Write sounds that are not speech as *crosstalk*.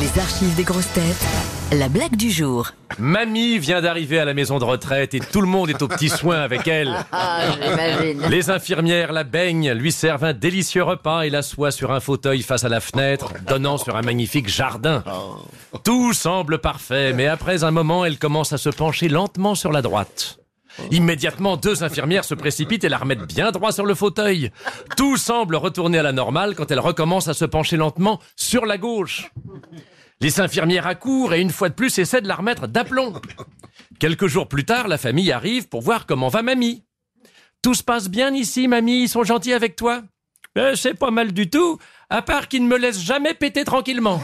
Les archives des grosses têtes. La blague du jour. Mamie vient d'arriver à la maison de retraite et tout le monde est au petit *laughs* soin avec elle. Ah, j'imagine. Les infirmières la baignent, lui servent un délicieux repas et l'assoient sur un fauteuil face à la fenêtre, donnant sur un magnifique jardin. Tout semble parfait, mais après un moment, elle commence à se pencher lentement sur la droite. Immédiatement, deux infirmières se précipitent et la remettent bien droit sur le fauteuil. Tout semble retourner à la normale quand elle recommence à se pencher lentement sur la gauche. Les infirmières accourent et une fois de plus essaient de la remettre d'aplomb. Quelques jours plus tard, la famille arrive pour voir comment va mamie. Tout se passe bien ici, mamie, ils sont gentils avec toi? Ben, C'est pas mal du tout, à part qu'ils ne me laissent jamais péter tranquillement.